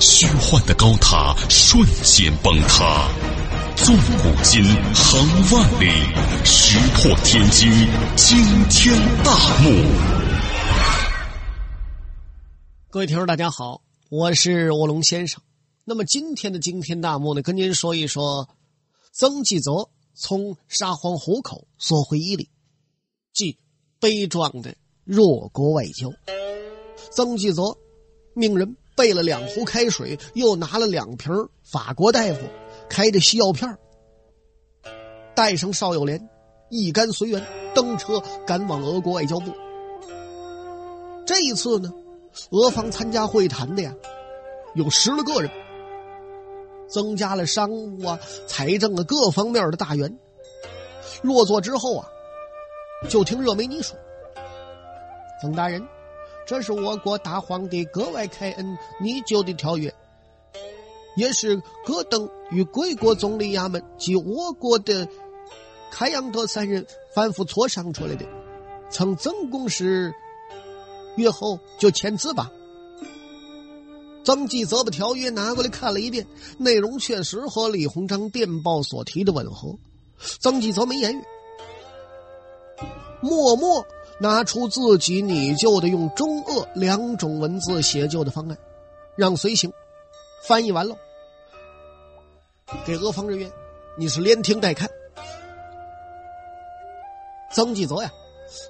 虚幻的高塔瞬间崩塌，纵古今，横万里，石破天惊，惊天大幕。各位听众，大家好，我是卧龙先生。那么今天的惊天大幕呢，跟您说一说，曾纪泽从沙皇虎口索回伊犁，即悲壮的弱国外交。曾纪泽命人备了两壶开水，又拿了两瓶法国大夫开的西药片带上邵友莲，一干随员登车赶往俄国外交部。这一次呢，俄方参加会谈的呀，有十来个人。增加了商务啊、财政啊各方面的大员。落座之后啊，就听热梅尼说：“曾大人，这是我国大皇帝格外开恩拟就的条约，也是戈登与贵国总理衙门及我国的开阳德三人反复磋商出来的。曾曾公使阅后就签字吧。”曾纪泽把条约拿过来看了一遍，内容确实和李鸿章电报所提的吻合。曾纪泽没言语，默默拿出自己拟就的用中俄两种文字写就的方案，让随行翻译完了，给俄方人员，你是连听带看。曾纪泽呀，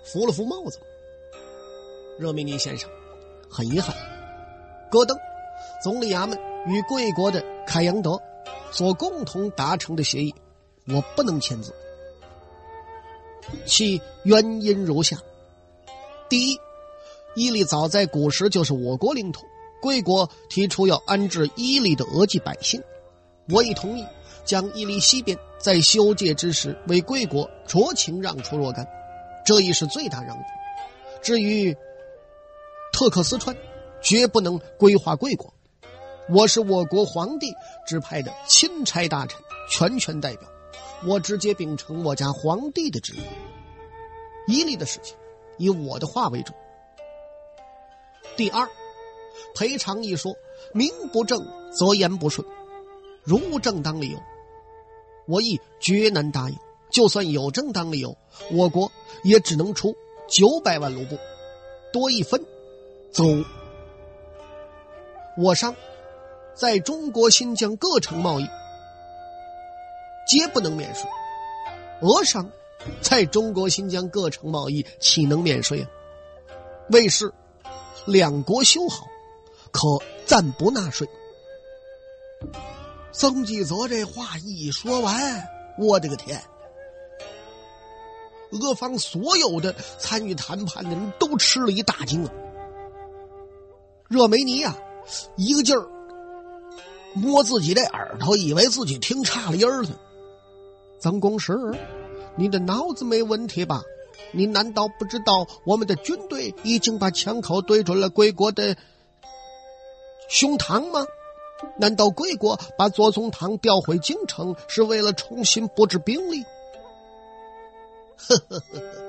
扶了扶帽子，热梅尼先生，很遗憾，戈登。总理衙门与贵国的凯扬德所共同达成的协议，我不能签字。其原因如下：第一，伊犁早在古时就是我国领土，贵国提出要安置伊犁的俄籍百姓，我已同意将伊犁西边在修界之时为贵国酌情让出若干，这已是最大让步。至于特克斯川，绝不能归划贵国。我是我国皇帝指派的钦差大臣，全权代表，我直接秉承我家皇帝的旨意。伊犁的事情，以我的话为准。第二，赔偿一说，名不正则言不顺，如无正当理由，我亦绝难答应。就算有正当理由，我国也只能出九百万卢布，多一分，走。我商。在中国新疆各城贸易，皆不能免税。俄商在中国新疆各城贸易，岂能免税啊？为是两国修好，可暂不纳税。曾纪泽这话一说完，我的个天！俄方所有的参与谈判的人都吃了一大惊啊！热梅尼呀，一个劲儿。摸自己的耳朵，以为自己听差了音儿了。曾公使，你的脑子没问题吧？你难道不知道我们的军队已经把枪口对准了贵国的胸膛吗？难道贵国把左宗棠调回京城是为了重新布置兵力？呵呵呵呵。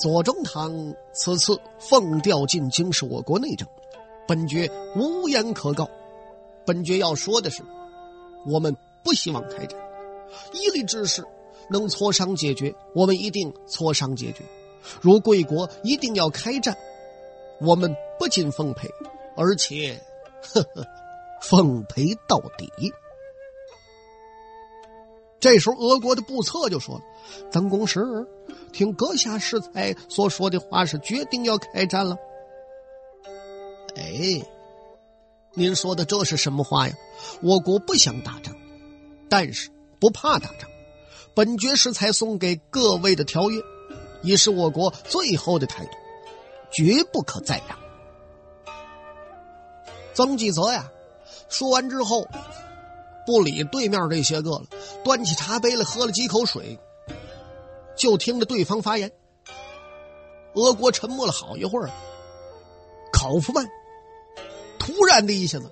左宗棠此次奉调进京是我国内政。本爵无言可告。本爵要说的是，我们不希望开战。伊犁之事能磋商解决，我们一定磋商解决。如贵国一定要开战，我们不仅奉陪，而且呵呵奉陪到底。这时候，俄国的布策就说了：“曾公使，听阁下适才所说的话，是决定要开战了。”哎，您说的这是什么话呀？我国不想打仗，但是不怕打仗。本爵是才送给各位的条约，已是我国最后的态度，绝不可再让。曾纪泽呀，说完之后，不理对面这些个了，端起茶杯来喝了几口水，就听着对方发言。俄国沉默了好一会儿，考夫曼突然的一下子，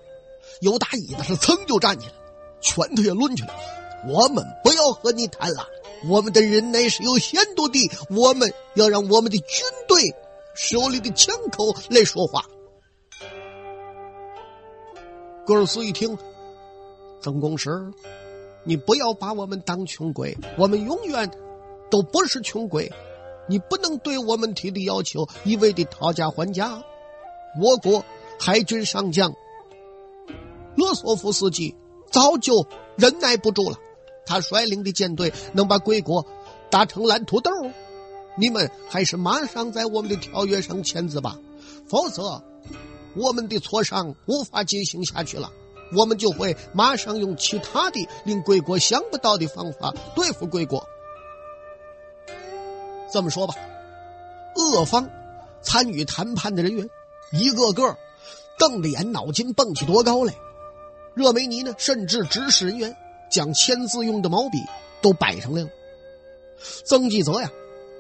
由打椅子上噌就站起来，拳头也抡起来。我们不要和你谈了，我们的人乃是有限度的，我们要让我们的军队手里的枪口来说话。戈尔斯一听，曾公使，你不要把我们当穷鬼，我们永远都不是穷鬼，你不能对我们提的要求一味的讨价还价。我国海军上将勒索夫斯基早就忍耐不住了，他率领的舰队能把贵国打成烂土豆，你们还是马上在我们的条约上签字吧，否则。我们的磋商无法进行下去了，我们就会马上用其他的令贵国想不到的方法对付贵国。这么说吧，俄方参与谈判的人员一个个瞪着眼，脑筋蹦起多高来。热梅尼呢，甚至指使人员将签字用的毛笔都摆上来了。曾纪泽呀，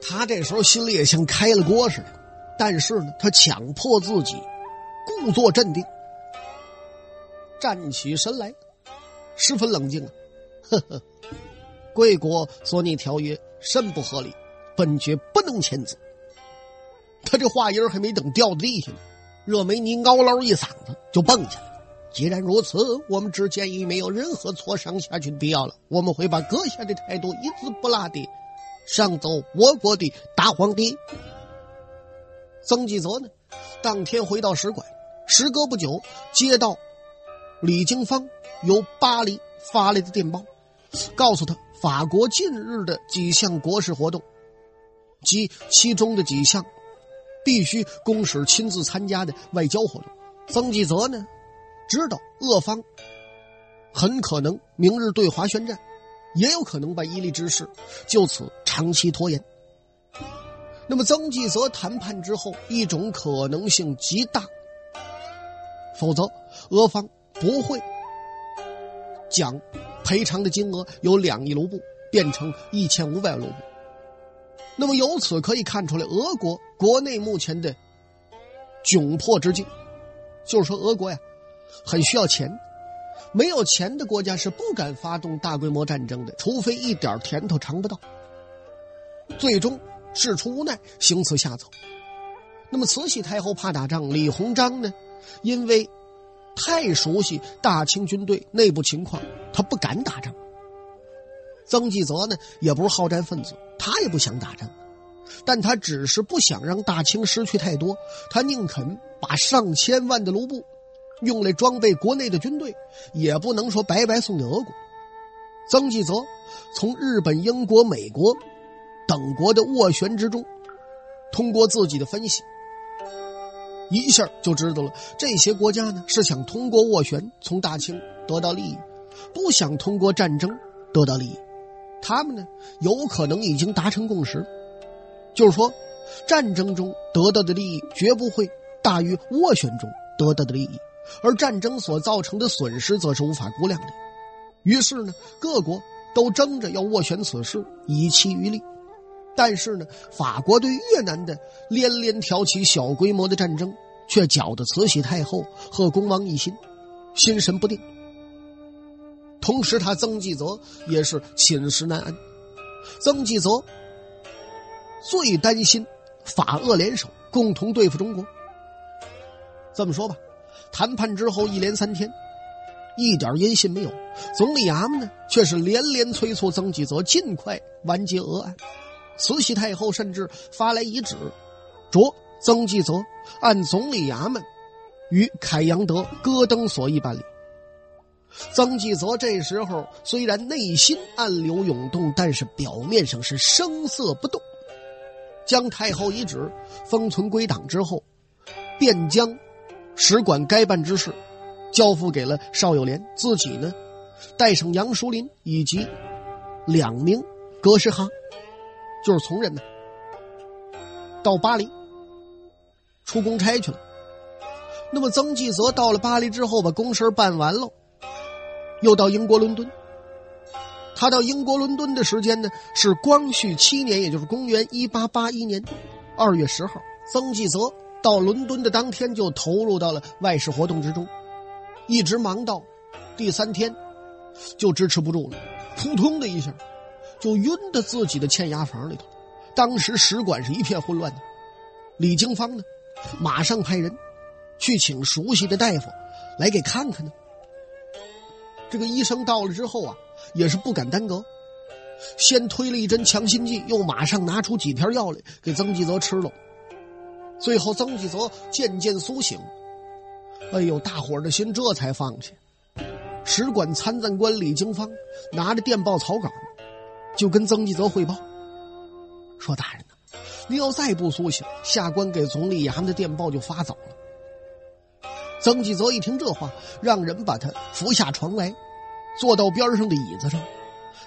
他这时候心里也像开了锅似的，但是呢，他强迫自己。故作镇定，站起身来，十分冷静啊！呵呵，贵国所拟条约甚不合理，本爵不能签字。他这话音还没等掉地下呢，热梅尼嗷唠一嗓子就蹦起来了。既然如此，我们之间已没有任何磋商下去的必要了。我们会把阁下的态度一字不落的上奏我国的大皇帝。曾纪泽呢，当天回到使馆。时隔不久，接到李经芳由巴黎发来的电报，告诉他法国近日的几项国事活动，及其中的几项必须公使亲自参加的外交活动。曾纪泽呢，知道俄方很可能明日对华宣战，也有可能把伊犁之事就此长期拖延。那么，曾纪泽谈判之后，一种可能性极大。否则，俄方不会将赔偿的金额由两亿卢布变成一千五百卢布。那么由此可以看出来，俄国国内目前的窘迫之境，就是说，俄国呀很需要钱，没有钱的国家是不敢发动大规模战争的，除非一点甜头尝不到。最终事出无奈，行此下策。那么慈禧太后怕打仗，李鸿章呢？因为太熟悉大清军队内部情况，他不敢打仗。曾纪泽呢，也不是好战分子，他也不想打仗，但他只是不想让大清失去太多，他宁肯把上千万的卢布用来装备国内的军队，也不能说白白送给俄国。曾纪泽从日本、英国、美国等国的斡旋之中，通过自己的分析。一下就知道了，这些国家呢是想通过斡旋从大清得到利益，不想通过战争得到利益。他们呢有可能已经达成共识，就是说，战争中得到的利益绝不会大于斡旋中得到的利益，而战争所造成的损失则是无法估量的。于是呢，各国都争着要斡旋此事，以期于利。但是呢，法国对越南的连连挑起小规模的战争，却搅得慈禧太后和恭王一心，心神不定。同时，他曾纪泽也是寝食难安。曾纪泽最担心法俄联手共同对付中国。这么说吧，谈判之后一连三天，一点音信没有，总理衙门呢却是连连催促曾纪泽尽快完结俄案。慈禧太后甚至发来遗旨，着曾纪泽按总理衙门与凯阳德、戈登所议办理。曾纪泽这时候虽然内心暗流涌动，但是表面上是声色不动。将太后遗旨封存归档之后，便将使馆该办之事交付给了邵友莲，自己呢带上杨淑林以及两名格什哈。就是从人呢，到巴黎出公差去了。那么曾纪泽到了巴黎之后，把公事办完了，又到英国伦敦。他到英国伦敦的时间呢是光绪七年，也就是公元一八八一年二月十号。曾纪泽到伦敦的当天就投入到了外事活动之中，一直忙到第三天就支持不住了，扑通的一下就晕到自己的欠押房里头。当时使馆是一片混乱的，李经方呢马上派人去请熟悉的大夫来给看看呢。这个医生到了之后啊。也是不敢耽搁，先推了一针强心剂，又马上拿出几片药来给曾纪泽吃了。最后，曾纪泽渐渐苏醒，哎呦，大伙儿的心这才放下。使馆参赞官李经方拿着电报草稿，就跟曾纪泽汇报说：“大人呐，你要再不苏醒，下官给总理衙门的电报就发走了。”曾纪泽一听这话，让人把他扶下床来。坐到边上的椅子上，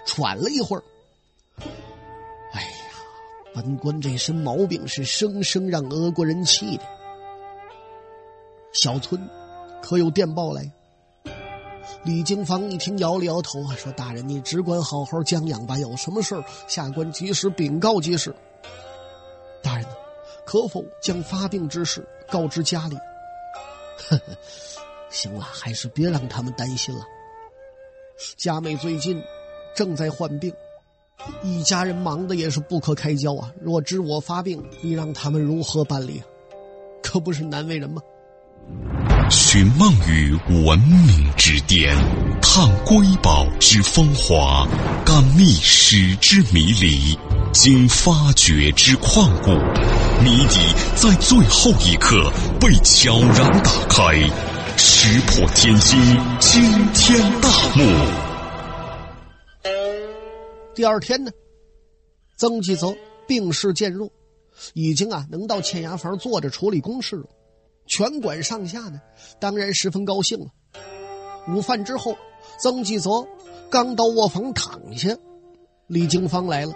喘了一会儿。本官这身毛病是生生让俄国人气的。小村可有电报来？李经芳一听，摇了摇头啊，说：“大人，你只管好好将养吧，有什么事儿，下官及时禀告即是。”大人呢，可否将发病之事告知家里？呵呵，行了，还是别让他们担心了。佳妹最近正在患病，一家人忙的也是不可开交啊。若知我发病，你让他们如何办理？可不是难为人吗？寻梦于文明之巅，探瑰宝之风华，感历史之迷离，经发掘之旷古，谜底在最后一刻被悄然打开。石破天惊，惊天大幕。第二天呢，曾纪泽病势渐弱，已经啊能到欠衙房坐着处理公事了。全馆上下呢，当然十分高兴了。午饭之后，曾纪泽刚到卧房躺下，李经芳来了，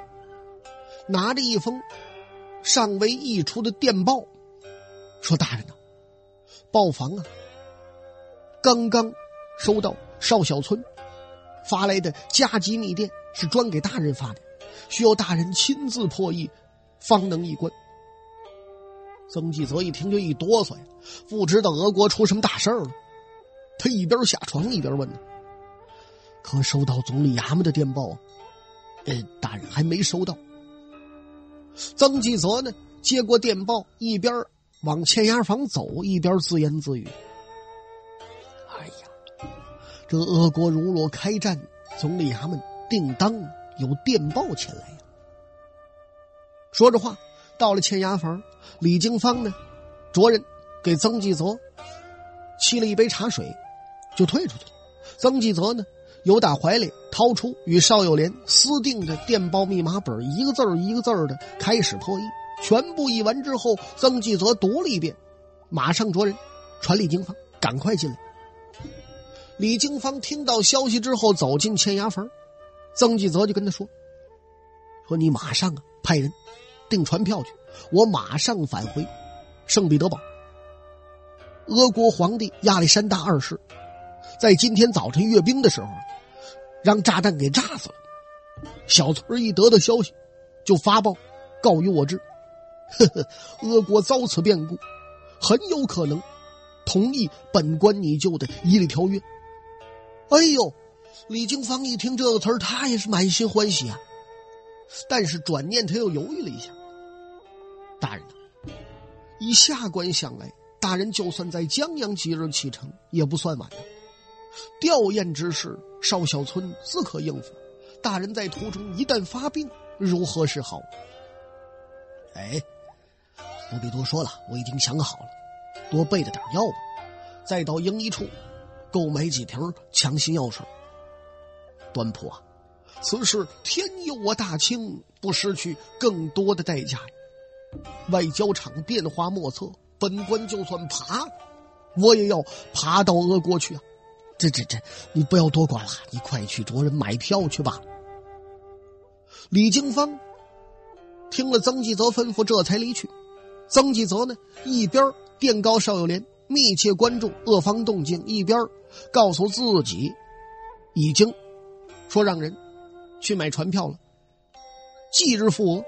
拿着一封尚未译出的电报，说：“大人呢，报房啊。”刚刚收到邵小村发来的加急密电，是专给大人发的，需要大人亲自破译，方能一关。曾纪泽一听就一哆嗦呀，不知道俄国出什么大事了。他一边下床一边问呢：“可收到总理衙门的电报？”“呃，大人还没收到。”曾纪泽呢接过电报，一边往欠押房走，一边自言自语。哎呀这俄国如若开战，总理衙门定当有电报前来呀。说着话，到了欠押房，李经方呢，着人给曾纪泽沏了一杯茶水，就退出去了。曾纪泽呢，由打怀里掏出与邵友莲私定的电报密码本，一个字一个字的开始破译。全部译完之后，曾纪泽读了一遍，马上着人传李经方赶快进来。李经方听到消息之后，走进签押房，曾纪泽就跟他说：“说你马上啊，派人订船票去，我马上返回圣彼得堡。俄国皇帝亚历山大二世在今天早晨阅兵的时候，让炸弹给炸死了。小村一得到消息，就发报告于我知。呵呵，俄国遭此变故，很有可能同意本官拟就的伊犁条约。”哎呦，李经芳一听这个词儿，他也是满心欢喜啊。但是转念他又犹豫了一下。大人，以下官想来，大人就算在江阳即日启程，也不算晚的。吊唁之事，邵小村自可应付。大人在途中一旦发病，如何是好？哎，不必多说了，我已经想好了，多备着点药吧。再到营医处。购买几瓶强心药水。端铺啊，此事天佑我大清，不失去更多的代价！外交场变化莫测，本官就算爬，我也要爬到俄国去啊！这这这，你不要多管了，你快去着人买票去吧。李经方听了曾纪泽吩咐，这才离去。曾纪泽呢，一边电告邵友莲。密切关注俄方动静，一边告诉自己已经说让人去买船票了，即日付额。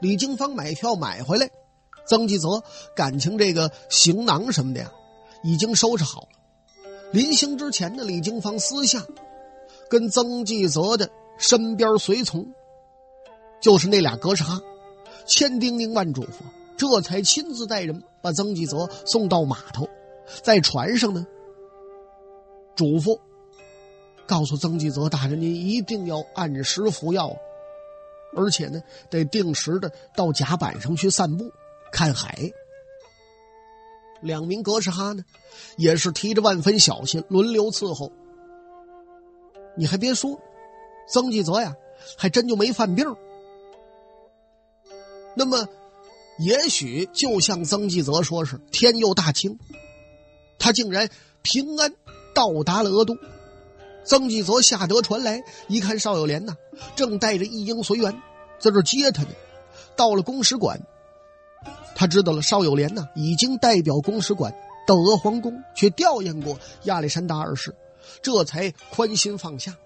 李经芳买票买回来，曾纪泽感情这个行囊什么的呀，已经收拾好了。临行之前呢，李经芳私下跟曾纪泽的身边随从，就是那俩格什哈，千叮咛万嘱咐，这才亲自带人把曾纪泽送到码头，在船上呢，嘱咐。告诉曾纪泽大人，您一定要按时服药，而且呢，得定时的到甲板上去散步、看海。两名格什哈呢，也是提着万分小心，轮流伺候。你还别说，曾纪泽呀，还真就没犯病。那么，也许就像曾纪泽说是天佑大清，他竟然平安到达了俄都。曾纪泽下得船来，一看邵友莲呐，正带着一应随员在这接他呢。到了公使馆，他知道了邵友莲呐已经代表公使馆到俄皇宫去吊唁过亚历山大二世，这才宽心放下。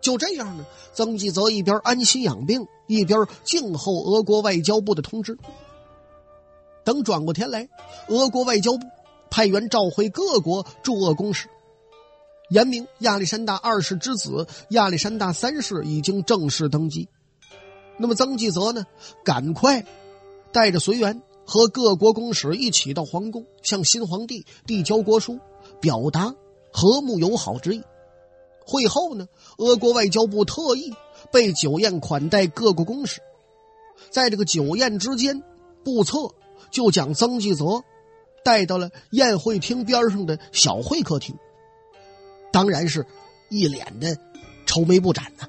就这样呢，曾纪泽一边安心养病，一边静候俄国外交部的通知。等转过天来，俄国外交部派员召回各国驻俄公使。言明亚历山大二世之子亚历山大三世已经正式登基，那么曾纪泽呢？赶快带着随员和各国公使一起到皇宫，向新皇帝递交国书，表达和睦友好之意。会后呢，俄国外交部特意备酒宴款待各国公使，在这个酒宴之间，部策就将曾纪泽带到了宴会厅边上的小会客厅。当然是一脸的愁眉不展呐。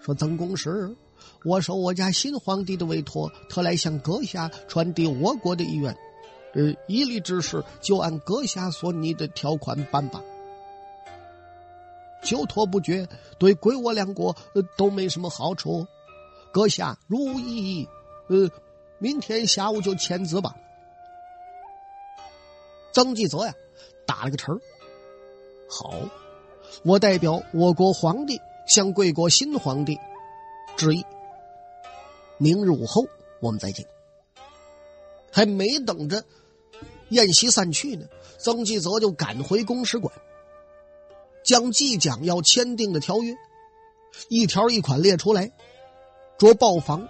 说曾公时，我受我家新皇帝的委托，特来向阁下传递我国的意愿。呃，一律之事就按阁下所拟的条款办吧。久拖不决，对归我两国都没什么好处。阁下如无异议，呃，明天下午就签字吧。曾纪泽呀，打了个成好，我代表我国皇帝向贵国新皇帝致意。明日午后我们再见。还没等着宴席散去呢，曾纪泽就赶回公使馆，将即将要签订的条约一条一款列出来，着报房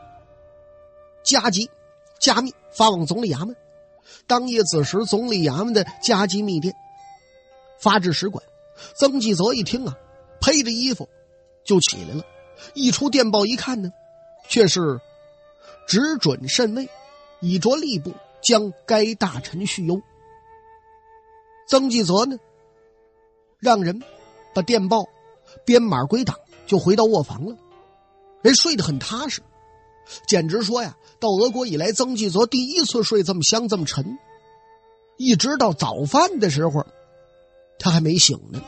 加急加密发往总理衙门。当夜子时，总理衙门的加急密电。发至使馆，曾纪泽一听啊，披着衣服就起来了。一出电报一看呢，却是只准慎位，已着吏部将该大臣续优。曾纪泽呢，让人把电报编码归档，就回到卧房了。人睡得很踏实，简直说呀，到俄国以来，曾纪泽第一次睡这么香这么沉。一直到早饭的时候。他还没醒呢。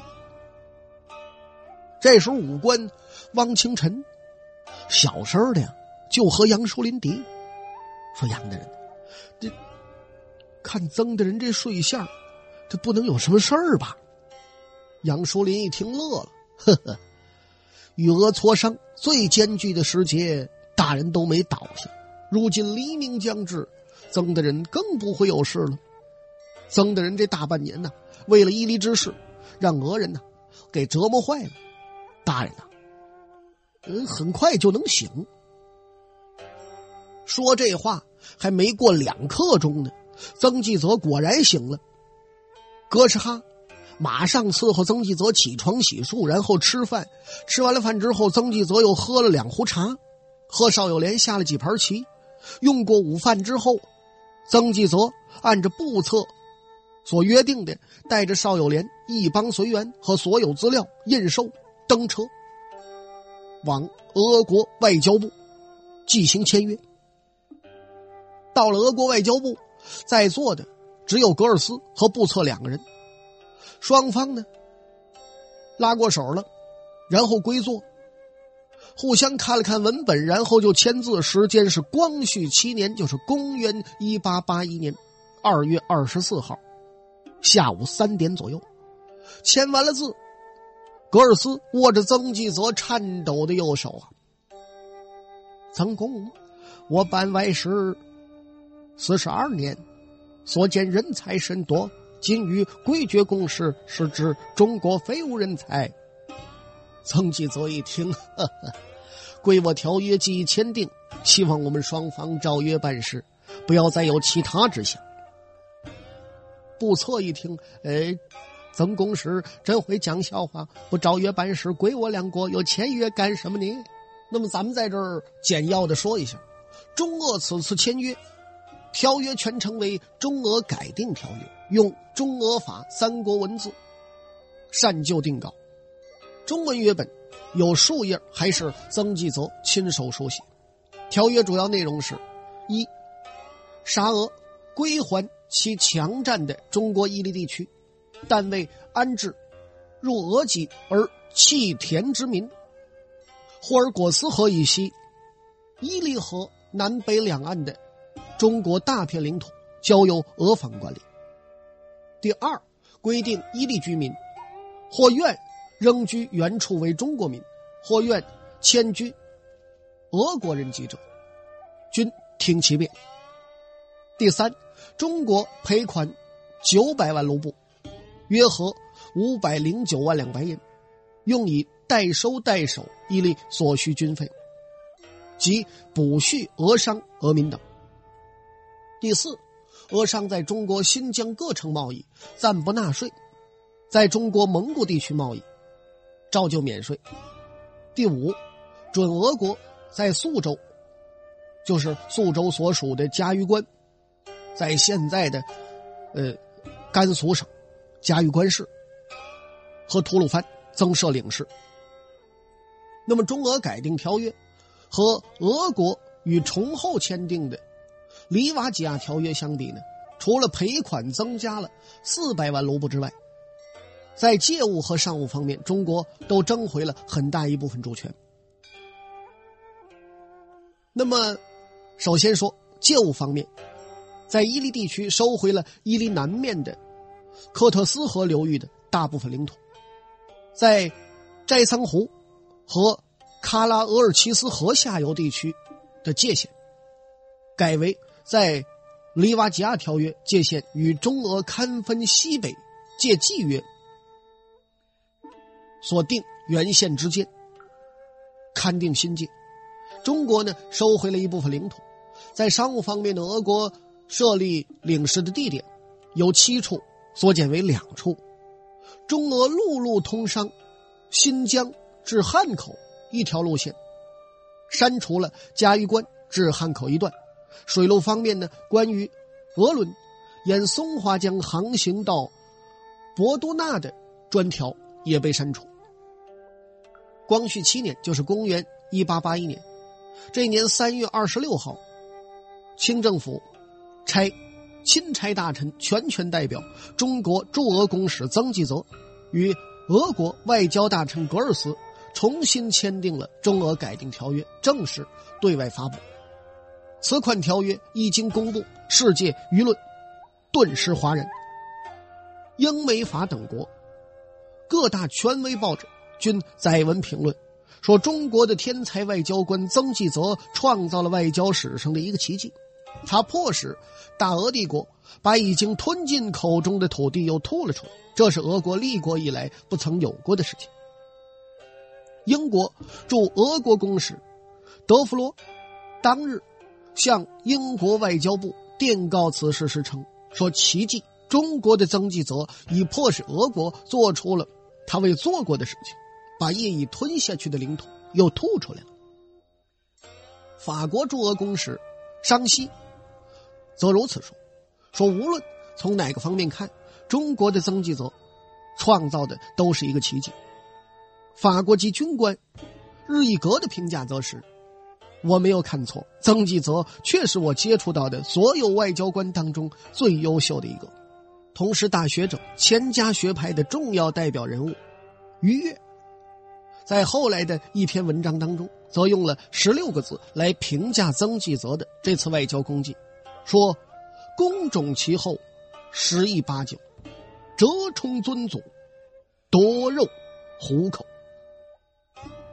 这时候，武官汪清晨小声的呀，就和杨树林敌说：“杨大人，这看曾大人这睡相，这不能有什么事儿吧？”杨树林一听乐了，呵呵，与俄磋商最艰巨的时节，大人都没倒下。如今黎明将至，曾大人更不会有事了。曾大人这大半年呢。为了伊犁之事，让俄人呢给折磨坏了。大人呐，嗯，很快就能醒。说这话还没过两刻钟呢，曾纪泽果然醒了。格什哈马上伺候曾纪泽起床洗漱，然后吃饭。吃完了饭之后，曾纪泽又喝了两壶茶，和邵友莲下了几盘棋。用过午饭之后，曾纪泽按着部策。所约定的，带着邵友莲一帮随员和所有资料印绶登车，往俄国外交部进行签约。到了俄国外交部，在座的只有格尔斯和布策两个人。双方呢拉过手了，然后归坐，互相看了看文本，然后就签字。时间是光绪七年，就是公元一八八一年二月二十四号。下午三点左右，签完了字，格尔斯握着曾纪泽颤抖的右手啊，曾公，我办外事四十二年，所见人才甚多，今与贵爵公事是指中国非无人才。曾纪泽一听，呵呵，贵我条约既已签订，希望我们双方照约办事，不要再有其他之想。不错，一听，哎。曾公使真会讲笑话，不照约办事，归我两国又签约干什么呢？那么咱们在这儿简要的说一下，中俄此次签约，条约全称为《中俄改定条约》，用中俄法三国文字，善就定稿。中文约本有数页，还是曾纪泽亲手书写。条约主要内容是：一，沙俄归还其强占的中国伊犁地区。但为安置入俄籍而弃田之民，霍尔果斯河以西、伊犁河南北两岸的中国大片领土交由俄方管理。第二，规定伊犁居民或愿仍居原处为中国民，或愿迁居俄国人籍者，均听其便。第三，中国赔款九百万卢布。约合五百零九万两白银，用以代收代守伊犁所需军费，及补恤俄商俄民等。第四，俄商在中国新疆各城贸易暂不纳税，在中国蒙古地区贸易照旧免税。第五，准俄国在宿州，就是宿州所属的嘉峪关，在现在的呃甘肃省。嘉峪关市和吐鲁番增设领事。那么，中俄改定条约和俄国与崇后签订的《里瓦吉亚条约》相比呢？除了赔款增加了四百万卢布之外，在借物和商务方面，中国都争回了很大一部分主权。那么，首先说借物方面，在伊犁地区收回了伊犁南面的。科特斯河流域的大部分领土，在斋桑湖和喀拉额尔齐斯河下游地区的界限，改为在里瓦吉亚条约界限与中俄堪分西北界纪约所定原线之间，勘定新界。中国呢收回了一部分领土，在商务方面的俄国设立领事的地点有七处。缩减为两处，中俄陆路通商，新疆至汉口一条路线，删除了嘉峪关至汉口一段。水路方面呢，关于俄轮沿松花江航行到博多纳的专条也被删除。光绪七年，就是公元一八八一年，这一年三月二十六号，清政府差。钦差大臣全权代表中国驻俄公使曾纪泽，与俄国外交大臣格尔斯重新签订了中俄改定条约，正式对外发布。此款条约一经公布，世界舆论顿时哗然。英美法等国各大权威报纸均载文评论，说中国的天才外交官曾纪泽创造了外交史上的一个奇迹。他迫使大俄帝国把已经吞进口中的土地又吐了出来，这是俄国立国以来不曾有过的事情。英国驻俄国公使德弗罗当日向英国外交部电告此事时称：“说奇迹，中国的曾纪泽已迫使俄国做出了他未做过的事情，把业已吞下去的领土又吐出来了。”法国驻俄公使张西。则如此说，说无论从哪个方面看，中国的曾纪泽创造的都是一个奇迹。法国籍军官日意格的评价则是：我没有看错，曾纪泽确是我接触到的所有外交官当中最优秀的一个。同时，大学者钱家学派的重要代表人物于越，在后来的一篇文章当中，则用了十六个字来评价曾纪泽的这次外交功绩。说，公种其后，十亿八九，折冲尊祖，夺肉虎口。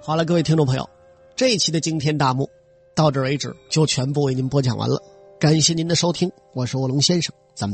好了，各位听众朋友，这一期的惊天大幕到这为止就全部为您播讲完了。感谢您的收听，我是卧龙先生，咱们再。